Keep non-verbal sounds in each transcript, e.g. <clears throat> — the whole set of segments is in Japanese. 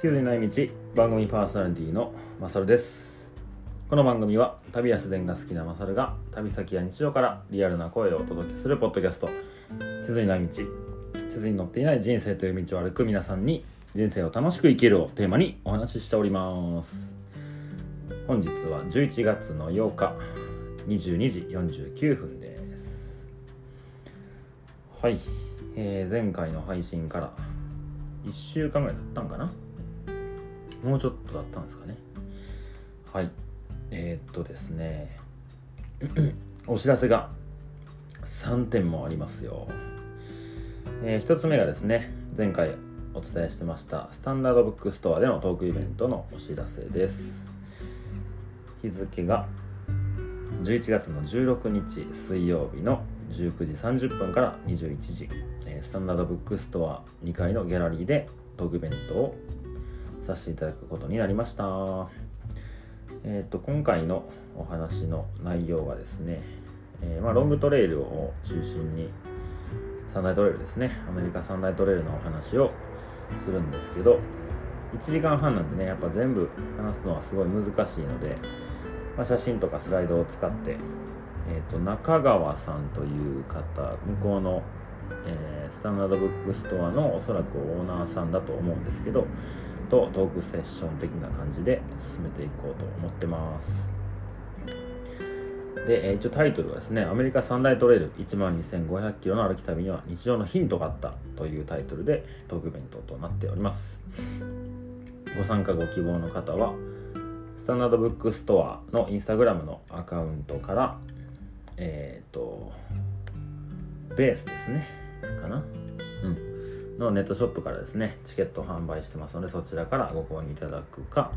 地図にない道番組パーソナリティのまさるですこの番組は旅や自然が好きなまさるが旅先や日常からリアルな声をお届けするポッドキャスト地図にない道地図に載っていない人生という道を歩く皆さんに人生を楽しく生きるをテーマにお話ししております本日は11月の8日22時49分ですはい、えー前回の配信から1週間ぐらい経ったんかなもうちょっとだったんですかね。はい。えーっとですね。<clears throat> お知らせが3点もありますよ、え1つ目がですね前回お伝えしてましたスタンダードブックストアでのトークイベントのお知らせです。日付が11月の16日水曜日の19時30分から21時、えスタンダードブックストア2階のギャラリーでトークイベントをさせていただくことになりました。えっ、と今回のお話の内容はですね、えーまあ、ロングトレイルを中心に三大トレイルですね。アメリカ三大トレイルのお話をするんですけど1時間半なんでねやっぱ全部話すのはすごい難しいので、まあ、写真とかスライドを使って、えー、と中川さんという方向こうの、えースタンダードブックストアのおそらくオーナーさんだと思うんですけどとトークセッション的な感じで進めていこうと思ってます。で、え一応タイトルはですね「アメリカ三大トレイル1万2500キロの歩き旅には日常のヒントがあった」というタイトルでトークイベントとなっております。ご参加ご希望の方はスタンダードブックストアのインスタグラムのアカウントからえっ、とベースですねかな。のネットショップからですねチケット販売してますのでそちらからご購入いただくか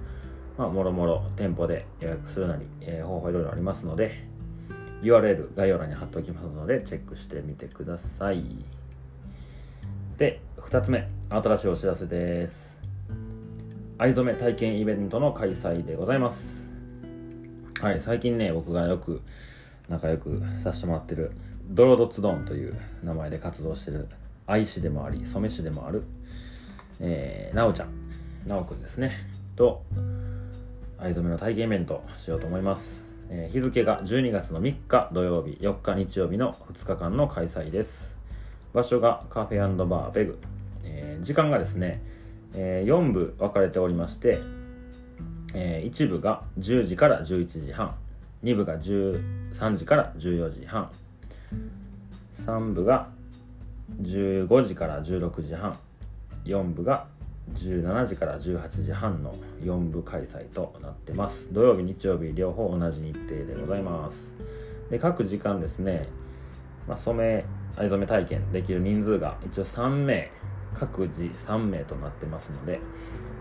まあもろもろ店舗で予約するなり、えー方法いろいろありますので URL 概要欄に貼っておきますのでチェックしてみてください。で2つ目新しいお知らせです。藍染め体験イベントの開催でございます。はい最近ね僕がよく仲良くさせてもらってるドロドツドンという名前で活動してる愛師でもあり染め師でもある、えー、なおちゃん。なおくんですね。と藍染めの体験イベントしようと思います、えー日付が12月の3日土曜日4日日曜日の2日間の開催です。場所がカフェバーベグ、えー時間がですね、え4部分かれておりまして、え1部が10時から11時半2部が13時から14時半3部が15時から16時半。4部が17時から18時半の4部開催となってます。土曜日日曜日両方同じ日程でございます。で各時間ですね、まあ、染め藍染め体験できる人数が一応3名各自3名となってますので、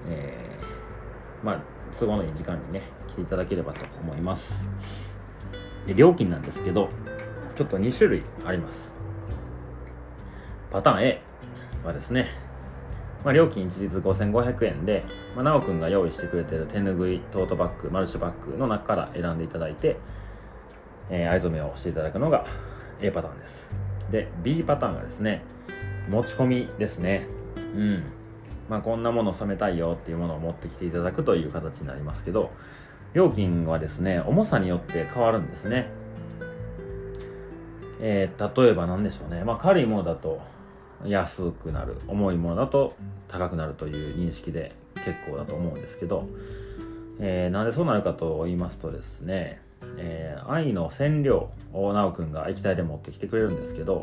えーまあ都合のいい時間にね来ていただければと思います。で料金なんですけどちょっと2種類あります。パターン A はですね、まあ、料金一律5500円で、まあ、なおくんが用意してくれてる手ぬぐいトートバッグマルチバッグの中から選んでいただいて、えー藍染めをしていただくのが A パターンです。で B パターンがですね持ち込みですね。うん。まあこんなもの染めたいよっていうものを持ってきていただくという形になりますけど料金はですね重さによって変わるんですね。えー例えば何でしょうね、まあ、軽いものだと安くなる重いものだと高くなるという認識で結構だと思うんですけど、えーなんでそうなるかと言いますとですね、えー愛の染料を直くんが液体で持ってきてくれるんですけど、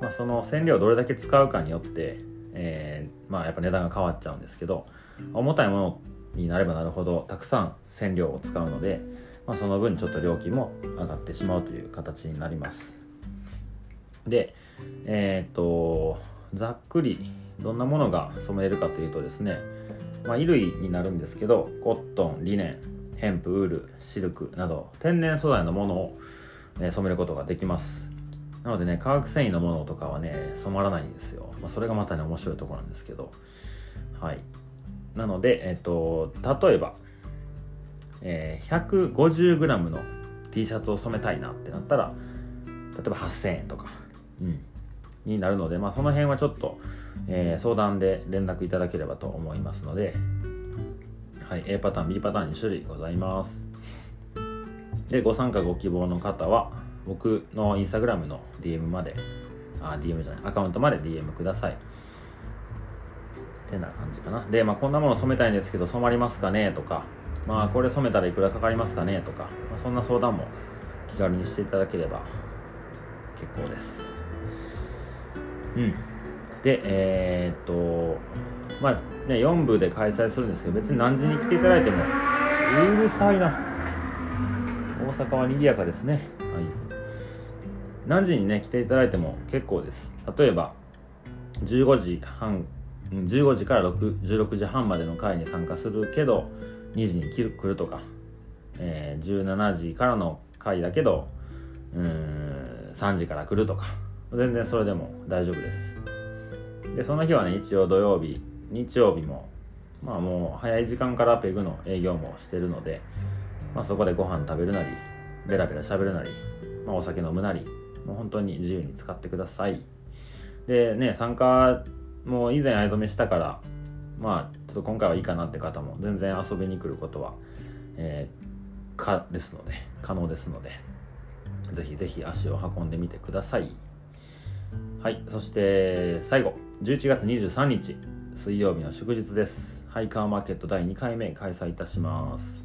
まあ、その染料をどれだけ使うかによって、えーまあ、やっぱ値段が変わっちゃうんですけど重たいものになればなるほどたくさん染料を使うので、まあ、その分ちょっと料金も上がってしまうという形になります。でえっ、とざっくりどんなものが染めるかというとですね、まあ、衣類になるんですけどコットンリネンヘンプウールシルクなど天然素材のものを、え染めることができます。なのでね化学繊維のものとかはね染まらないんですよ、まあ、それがまたね面白いところなんですけど。はい。なのでえっ、と例えば、えー 150g の T シャツを染めたいなってなったら例えば8000円とか、うん、になるので、まあ、その辺はちょっと、えー相談で連絡いただければと思いますので、はい、A パターン B パターン2種類ございます。でご参加ご希望の方は僕のインスタグラムの DM まであ DM じゃないアカウントまで DM ください。ってな感じかな。で、まあ、こんなもの染めたいんですけど染まりますかね？とかまあこれ染めたらいくらかかりますかね？とか、まあ、そんな相談も気軽にしていただければ結構です。うん。でえー、っとまあね4部で開催するんですけど別に何時に来ていただいてもうるさいな。大阪は賑やかですね。はい。何時にね来ていただいても結構です。例えば15時半15時から16時半までの会に参加するけど2時に来るとか、えー、17時からの会だけどうん3時から来るとか。全然それでも大丈夫です。でその日はね一応土曜日日曜日もまあもう早い時間からペグの営業もしてるので、まあ、そこでご飯食べるなりベラベラ喋るなり、まあ、お酒飲むなりもう本当に自由に使ってください。でね参加も以前藍染めしたからまあちょっと今回はいいかなって方も全然遊びに来ることは、えー、かですので可能ですのでぜひぜひ足を運んでみてください。はいそして最後11月23日水曜日の祝日です。ハイカーマーケット第2回目開催いたします。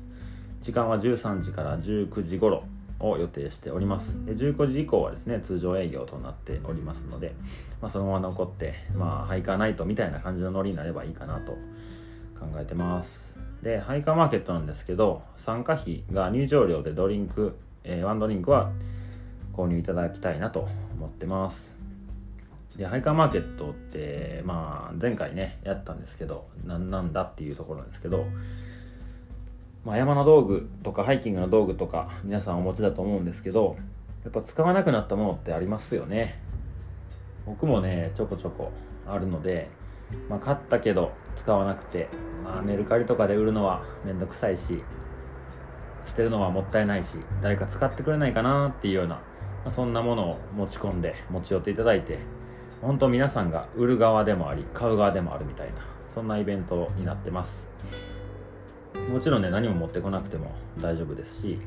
時間は13時から19時頃を予定しております。で19時以降はですね通常営業となっておりますので、まあ、そのまま残ってまあハイカーナイトみたいな感じのノリになればいいかなと考えてます。でハイカーマーケットなんですけど参加費が入場料でドリンク、えー、ワンドリンクは購入いただきたいなと思ってます。でハイカーマーケットってまあ前回ねやったんですけど何なんだっていうところなんですけどまあ、山の道具とかハイキングの道具とか皆さんお持ちだと思うんですけどやっぱ使わなくなったものってありますよね。僕もねちょこちょこあるので、まあ、買ったけど使わなくて、まあ、メルカリとかで売るのはめんどくさいし捨てるのはもったいないし誰か使ってくれないかなっていうような、ま、そんなものを持ち込んで持ち寄っていただいて本当皆さんが売る側でもあり買う側でもあるみたいなそんなイベントになってます。もちろんね何も持ってこなくても大丈夫ですし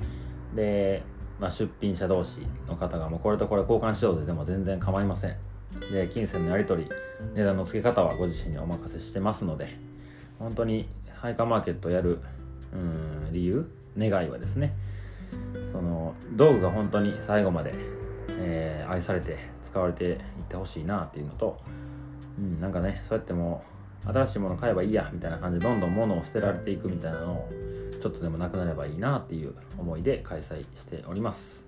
で、まあ、出品者同士の方がもうこれとこれ交換しようぜでも全然構いません。で金銭のやり取り値段の付け方はご自身にお任せしてますので本当にハイカーマーケットやるうん理由願いはですねその道具が本当に最後まで、えー、愛されて使われていってほしいなっていうのと、うん、なんかねそうやってもう新しいもの買えばいいやみたいな感じでどんどん物を捨てられていくみたいなのをちょっとでもなくなればいいなっていう思いで開催しております。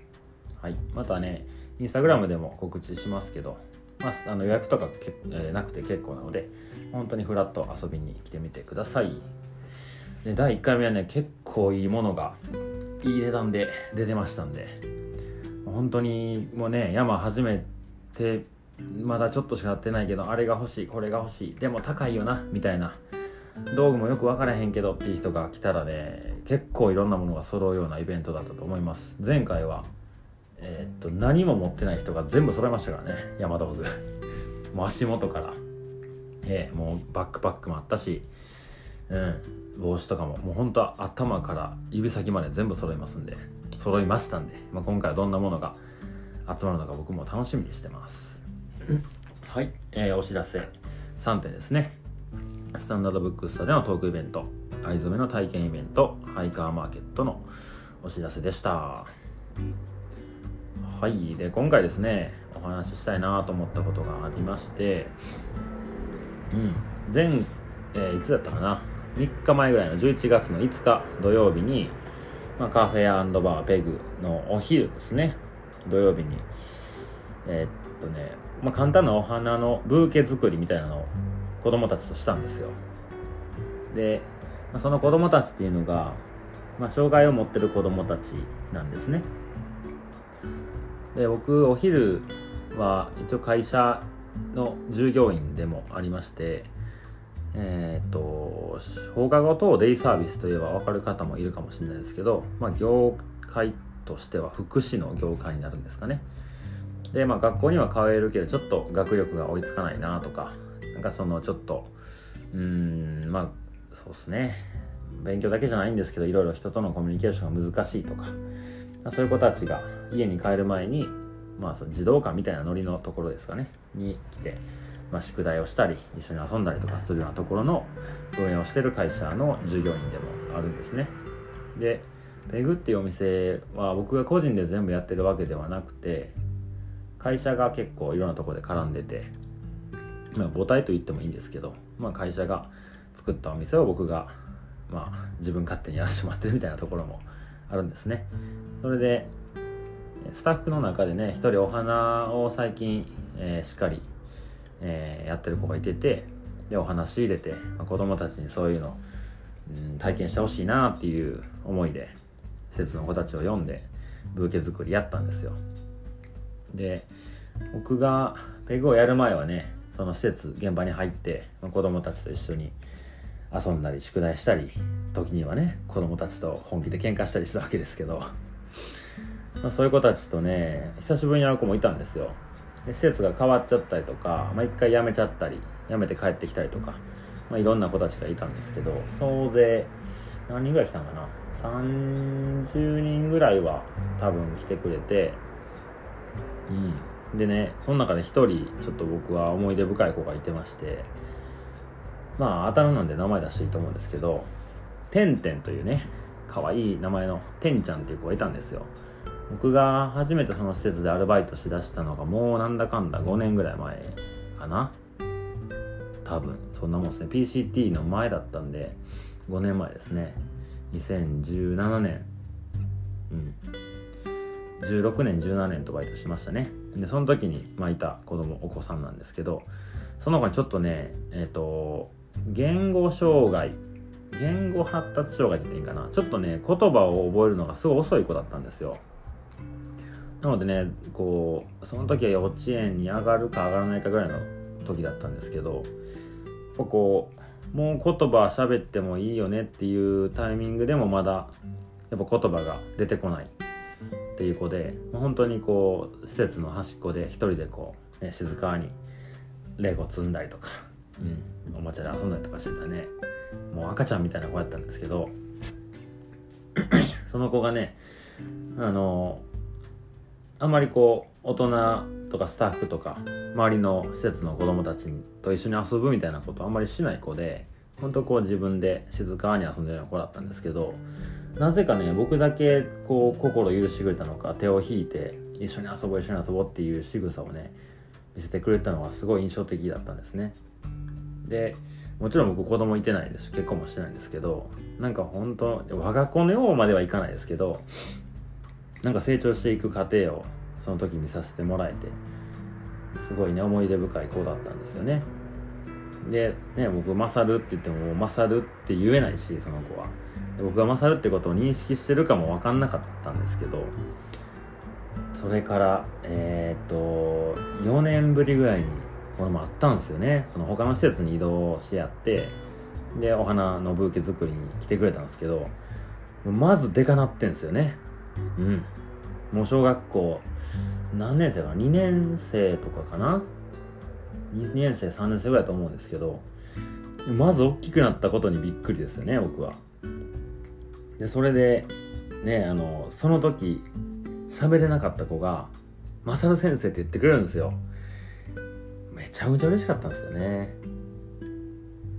はい。またねインスタグラムでも告知しますけど、まあ、あの予約とかけ、えー、なくて結構なので本当にフラッと遊びに来てみてください。で第1回目はね結構いいものがいい値段で出てましたんで本当にもうね山初めてまだちょっとしかやってないけどあれが欲しいこれが欲しいでも高いよなみたいな道具もよく分からへんけどっていう人が来たらね結構いろんなものが揃うようなイベントだったと思います。前回はえー、っと何も持ってない人が全部揃いましたからね山道具。<laughs> もう足元から。えー、もうバックパックもあったしうん帽子とかももうほんと頭から指先まで全部揃いますんで。揃いましたんで、まあ、今回はどんなものが集まるのか僕も楽しみにしてます。はい、えー、お知らせ。3点ですね。スタンダードブックスタでのトークイベント。藍染めの体験イベント。ハイカーマーケットのお知らせでした。はい。で今回ですねお話ししたいなと思ったことがありまして。うん。前、えー、いつだったかな。3日前ぐらいの11月の5日土曜日に、まあ、カフェバーペグのお昼ですね。土曜日に。えー、とね、まあ、簡単なお花のブーケ作りみたいなのを子供たちとしたんですよ。で、まあ、その子供たちっていうのが、まあ、障害を持ってる子供たちなんですね。で僕お昼は一応会社の従業員でもありましてえ、ー、と放課後等デイサービスといえば分かる方もいるかもしれないですけど、まあ、業界としては福祉の業界になるんですかね。でまあ学校には通えるけどちょっと学力が追いつかないなとかなんかそのちょっとうんまあそうっすね。勉強だけじゃないんですけどいろいろ人とのコミュニケーションが難しいとかそういう子たちが家に帰る前に、まあ、その児童館みたいなノリのところですかね。に来て、まあ、宿題をしたり一緒に遊んだりとかするようなところの運営をしてる会社の従業員でもあるんですね。でペグっていうお店は僕が個人で全部やってるわけではなくて会社が結構いろんなところで絡んでて、まあ、母体と言ってもいいんですけど、まあ、会社が作ったお店を僕が、まあ、自分勝手にやらせてもらってるみたいなところもあるんですね。それでスタッフの中でね一人お花を最近、えー、しっかり、えー、やってる子がいててでお話入れて、まあ、子供たちにそういうの、うん、体験してほしいなっていう思いで施設の子たちを読んでブーケ作りやったんですよ。で僕がペグをやる前はねその施設現場に入って、まあ、子供たちと一緒に遊んだり宿題したり時にはね子供たちと本気で喧嘩したりしたわけですけど、まあ、そういう子たちとね久しぶりに会う子もいたんですよ。で施設が変わっちゃったりとか、まあ、回辞めちゃったり辞めて帰ってきたりとか、まあ、いろんな子たちがいたんですけど総勢何人ぐらい来たんかな？30人ぐらいは多分来てくれてうん。でねその中で1人ちょっと僕は思い出深い子がいてましてまあ当たるなんで名前出していいと思うんですけどてんてんというね可愛い名前のてんちゃんっていう子がいたんですよ。僕が初めてその施設でアルバイトしだしたのがもうなんだかんだ5年ぐらい前かな。多分。そんなもんですね。PCT の前だったんで5年前ですね。2017年。うん。16年17年とバイトしましたね。でその時に、まあ、いた子供お子さんなんですけどその子にちょっとねえっ、ー、と言語障害言語発達障害って言っていいかな。ちょっとね言葉を覚えるのがすごい遅い子だったんですよ。なのでねこうその時は幼稚園に上がるか上がらないかぐらいの時だったんですけどこうもう言葉喋ってもいいよねっていうタイミングでもまだやっぱ言葉が出てこないっていう子で本当にこう施設の端っこで一人でこう、ね、静かにレゴ積んだりとかうん、おもちゃで遊んだりとかしてたね。もう赤ちゃんみたいな子やったんですけど <clears throat> その子がねあのあんまりこう大人とかスタッフとか周りの施設の子供たちと一緒に遊ぶみたいなことあんまりしない子で本当こう自分で静かに遊んでるような子だったんですけどなぜかね僕だけこう心許してくれたのか手を引いて一緒に遊ぼう一緒に遊ぼうっていう仕草をね見せてくれたのがすごい印象的だったんですね。でもちろん僕子供いてないです。し結婚もしてないんですけどなんか本当我が子のようまではいかないですけどなんか成長していく過程をその時見させてもらえてすごいね思い出深い子だったんですよね。でね僕勝るって言っても勝るって言えないしその子は。僕が勝るってことを認識してるかも分かんなかったんですけどそれからえー、っと4年ぶりぐらいにこれもあったんですよね。その他の施設に移動してやってでお花のブーケ作りに来てくれたんですけどまずでかなってんですよね。うん。もう小学校何年生かな？2年生とかかな？2年生3年生ぐらいだと思うんですけどまず大きくなったことにびっくりですよね僕は。でそれでねあのその時喋れなかった子が「マサル先生」って言ってくれるんですよ。めちゃめちゃ嬉しかったんですよね。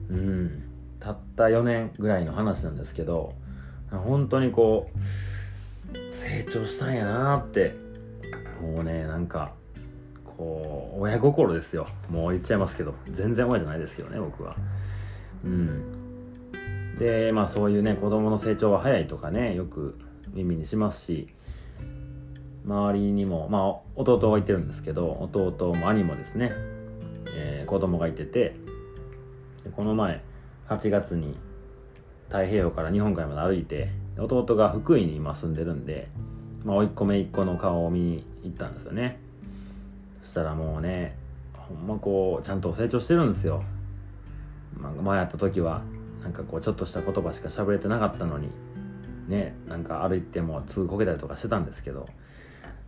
うん。たった4年ぐらいの話なんですけど本当にこう成長したんやなって。もうねなんかこう親心ですよ。もう言っちゃいますけど。全然親じゃないですけどね僕は。うん。でまあそういうね子供の成長は早いとかねよく耳にしますし周りにもまあ弟がいてるんですけど弟も兄もですねえー、子供がいててこの前8月に太平洋から日本海まで歩いて弟が福井に今住んでるんで、まあ、甥っ子姪っ子の顔を見に行ったんですよね。そしたらもうねほんまこうちゃんと成長してるんですよ、まあ、前会った時はなんかこうちょっとした言葉しか喋れてなかったのにねなんか歩いてもすぐこけたりとかしてたんですけど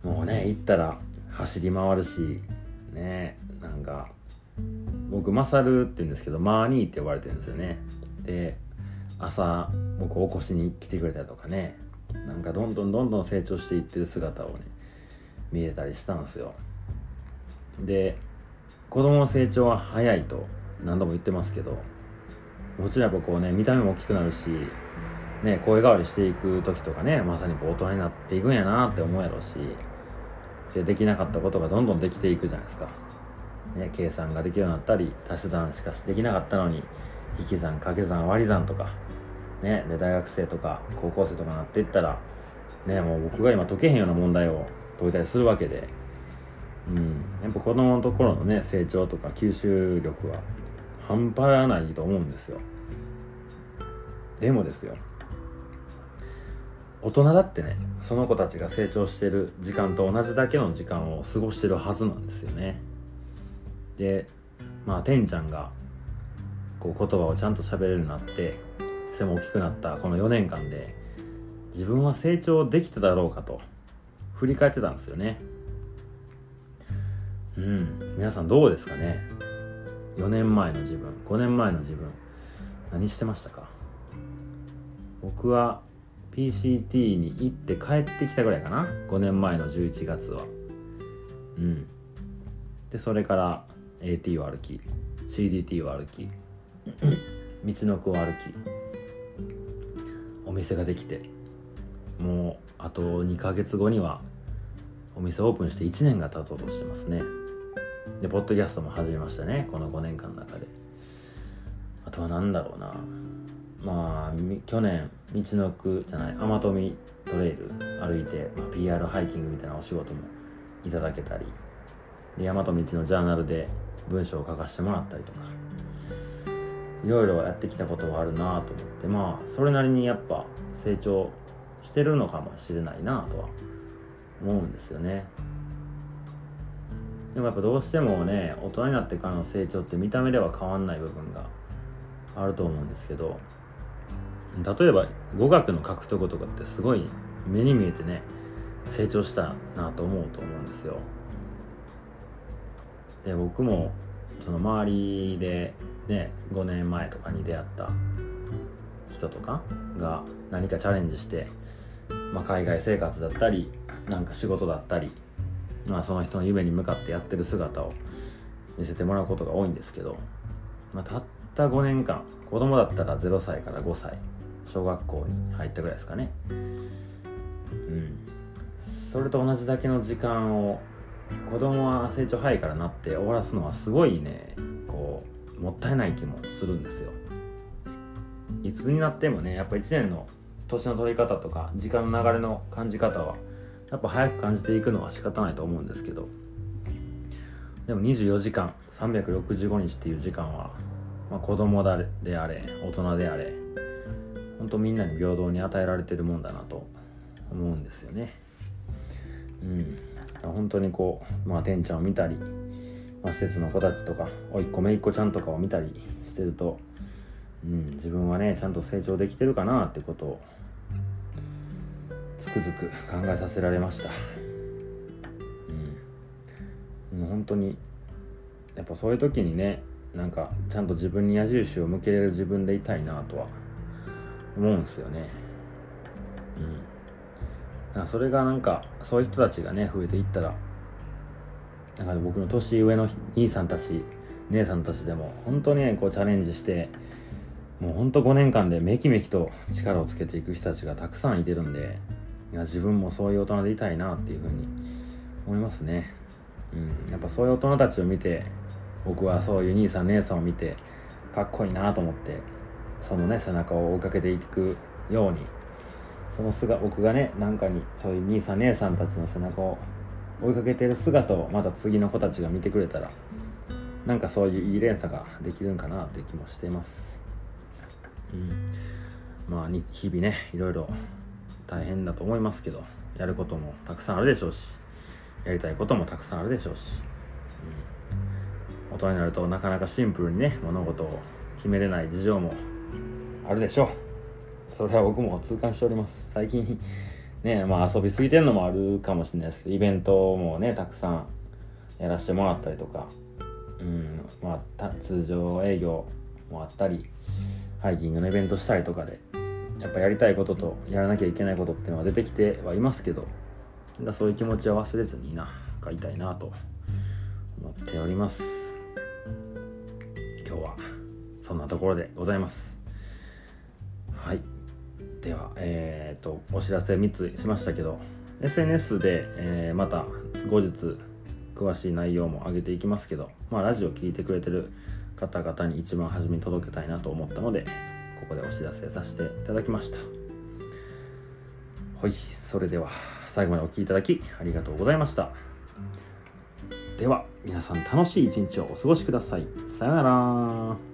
もうね行ったら走り回るしねなんか僕マサルって言うんですけどマーニーって呼ばれてるんですよね。で朝僕を起こしに来てくれたりとかね。なんかどんどんどんどん成長していってる姿をね見えたりしたんですよ。で子供の成長は早いと何度も言ってますけどもちろんやっぱこうね見た目も大きくなるしね声変わりしていく時とかねまさにこう大人になっていくんやなって思うやろうしでできなかったことがどんどんできていくじゃないですか、ね、計算ができるようになったり足し算しかしできなかったのに引き算掛け算割り算とかねで大学生とか高校生とかなっていったらねもう僕が今解けへんような問題を解いたりするわけでうん。やっぱ子供のところのね成長とか吸収力は半端ないと思うんですよ。でもですよ大人だってねその子たちが成長してる時間と同じだけの時間を過ごしてるはずなんですよね。でまあてんちゃんがこう言葉をちゃんと喋れるようになって背も大きくなったこの4年間で自分は成長できてたろうかと振り返ってたんですよね。うん。皆さんどうですかね？4年前の自分5年前の自分何してましたか？僕は PCT に行って帰ってきたぐらいかな？5年前の11月は。うん。でそれから AT を歩き CDT を歩き道のくを歩きお店ができてもうあと2ヶ月後にはお店オープンして1年が経とうとしてますね。でポッドキャストも始めましたねこの5年間の中で。あとは何だろうな。まあ去年道のくじゃない天富トレイル歩いて、まあ、PR ハイキングみたいなお仕事もいただけたりで大和道のジャーナルで文章を書かせてもらったりとか。いろいろやってきたことはあるなと思って。まあそれなりにやっぱ成長してるのかもしれないなとは思うんですよね。でもやっぱどうしてもね大人になってからの成長って見た目では変わんない部分があると思うんですけど例えば語学の獲得とかってすごい目に見えてね成長したなと思うと思うんですよ。で僕もその周りでね5年前とかに出会った人とかが何かチャレンジして、まあ、海外生活だったりなんか仕事だったり、まあ、その人の夢に向かってやってる姿を見せてもらうことが多いんですけど、まあ、たった5年間子供だったら0歳から5歳小学校に入ったぐらいですかね。うん。それと同じだけの時間を子供は成長早いからなって終わらすのはすごいねもったいない気もするんですよ。いつになってもねやっぱ1年の年の取り方とか時間の流れの感じ方はやっぱ早く感じていくのは仕方ないと思うんですけど。でも24時間365日っていう時間は、まあ、子供だであれ大人であれ本当みんなに平等に与えられてるもんだなと思うんですよね。うん。本当にこうまあてんちゃんを見たり、まあ、施設の子たちとかおいっ子めいっ子ちゃんとかを見たりしてると、うん、自分はねちゃんと成長できてるかなってことをつくづく考えさせられました。うん。もう本当にやっぱそういう時にねなんかちゃんと自分に矢印を向けれる自分でいたいなとは思うんですよね。うん。それがなんかそういう人たちがね増えていったらなんか僕の年上の兄さんたち姉さんたちでも本当にねこうチャレンジしてもうほんと5年間でめきめきと力をつけていく人たちがたくさんいてるんでいや自分もそういう大人でいたいなっていうふうに思いますね。うんやっぱそういう大人たちを見て僕はそういう兄さん姉さんを見てかっこいいなと思ってそのね背中を追いかけていくようにその姿僕がねなんかにそういう兄さん姉さんたちの背中を追いかけてる姿をまた次の子たちが見てくれたらなんかそういういい連鎖ができるんかなって気もしています。うん。まあ日々ねいろいろ大変だと思いますけどやることもたくさんあるでしょうしやりたいこともたくさんあるでしょうし、うん、大人になるとなかなかシンプルにね物事を決めれない事情もあるでしょう。それは僕も痛感しております。最近ねまあ遊びすぎてんのもあるかもしれないですけどイベントもねたくさんやらせてもらったりとかうんまあ通常営業もあったりハイキングのイベントしたりとかでやっぱやりたいこととやらなきゃいけないことっていうのは出てきてはいますけどだそういう気持ちは忘れずにな書いたいなと思っております。今日はそんなところでございます。はい。ではえ、ー、とお知らせ3つしましたけど SNS で、えー、また後日詳しい内容も上げていきますけど、まあ、ラジオ聴いてくれてる方々に一番初めに届けたいなと思ったのでここでお知らせさせていただきました。はいそれでは最後までお聴きいただきありがとうございました。では皆さん楽しい一日をお過ごしください。さよなら。